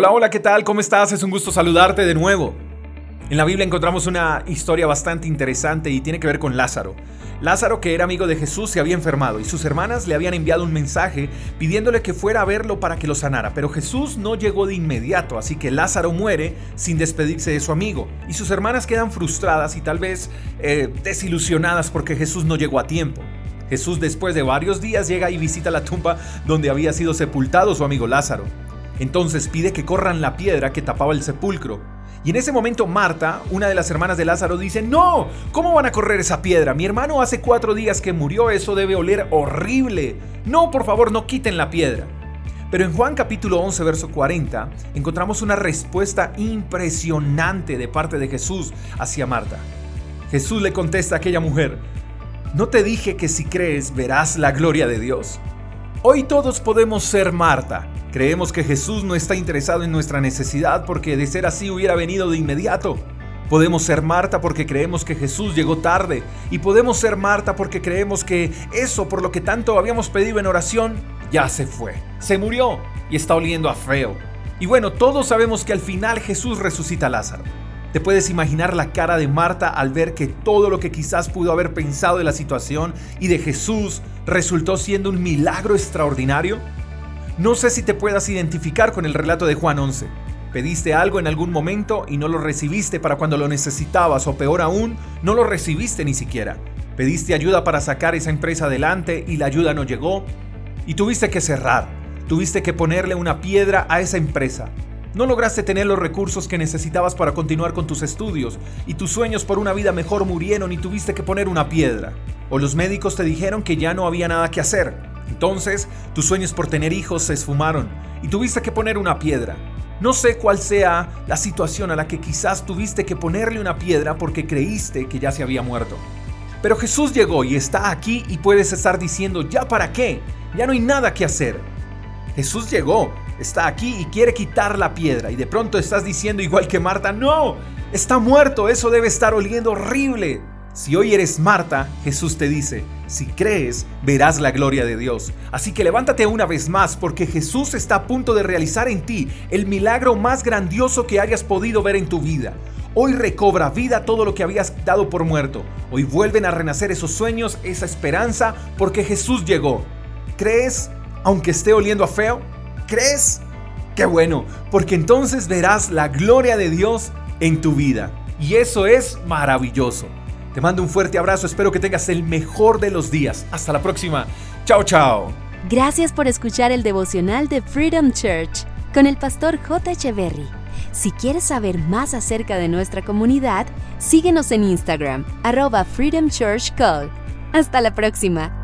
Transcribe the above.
Hola, hola, ¿qué tal? ¿Cómo estás? Es un gusto saludarte de nuevo. En la Biblia encontramos una historia bastante interesante y tiene que ver con Lázaro. Lázaro, que era amigo de Jesús, se había enfermado y sus hermanas le habían enviado un mensaje pidiéndole que fuera a verlo para que lo sanara, pero Jesús no llegó de inmediato, así que Lázaro muere sin despedirse de su amigo y sus hermanas quedan frustradas y tal vez eh, desilusionadas porque Jesús no llegó a tiempo. Jesús después de varios días llega y visita la tumba donde había sido sepultado su amigo Lázaro. Entonces pide que corran la piedra que tapaba el sepulcro. Y en ese momento Marta, una de las hermanas de Lázaro, dice, no, ¿cómo van a correr esa piedra? Mi hermano hace cuatro días que murió, eso debe oler horrible. No, por favor, no quiten la piedra. Pero en Juan capítulo 11, verso 40, encontramos una respuesta impresionante de parte de Jesús hacia Marta. Jesús le contesta a aquella mujer, ¿no te dije que si crees verás la gloria de Dios? Hoy todos podemos ser Marta, Creemos que Jesús no está interesado en nuestra necesidad porque de ser así hubiera venido de inmediato. Podemos ser Marta porque creemos que Jesús llegó tarde y podemos ser Marta porque creemos que eso por lo que tanto habíamos pedido en oración ya se fue, se murió y está oliendo a feo. Y bueno, todos sabemos que al final Jesús resucita a Lázaro. ¿Te puedes imaginar la cara de Marta al ver que todo lo que quizás pudo haber pensado de la situación y de Jesús resultó siendo un milagro extraordinario? No sé si te puedas identificar con el relato de Juan 11. Pediste algo en algún momento y no lo recibiste para cuando lo necesitabas o peor aún, no lo recibiste ni siquiera. Pediste ayuda para sacar esa empresa adelante y la ayuda no llegó y tuviste que cerrar. Tuviste que ponerle una piedra a esa empresa. No lograste tener los recursos que necesitabas para continuar con tus estudios y tus sueños por una vida mejor murieron y tuviste que poner una piedra. O los médicos te dijeron que ya no había nada que hacer. Entonces, tus sueños por tener hijos se esfumaron y tuviste que poner una piedra. No sé cuál sea la situación a la que quizás tuviste que ponerle una piedra porque creíste que ya se había muerto. Pero Jesús llegó y está aquí y puedes estar diciendo, ¿ya para qué? Ya no hay nada que hacer. Jesús llegó, está aquí y quiere quitar la piedra y de pronto estás diciendo igual que Marta, no, está muerto, eso debe estar oliendo horrible. Si hoy eres Marta, Jesús te dice, si crees, verás la gloria de Dios. Así que levántate una vez más porque Jesús está a punto de realizar en ti el milagro más grandioso que hayas podido ver en tu vida. Hoy recobra vida todo lo que habías dado por muerto. Hoy vuelven a renacer esos sueños, esa esperanza, porque Jesús llegó. ¿Crees, aunque esté oliendo a feo? ¿Crees? Qué bueno, porque entonces verás la gloria de Dios en tu vida. Y eso es maravilloso. Te mando un fuerte abrazo, espero que tengas el mejor de los días. Hasta la próxima. Chao, chao. Gracias por escuchar el devocional de Freedom Church con el pastor J. Echeverry. Si quieres saber más acerca de nuestra comunidad, síguenos en Instagram, arroba Freedom Church Call. Hasta la próxima.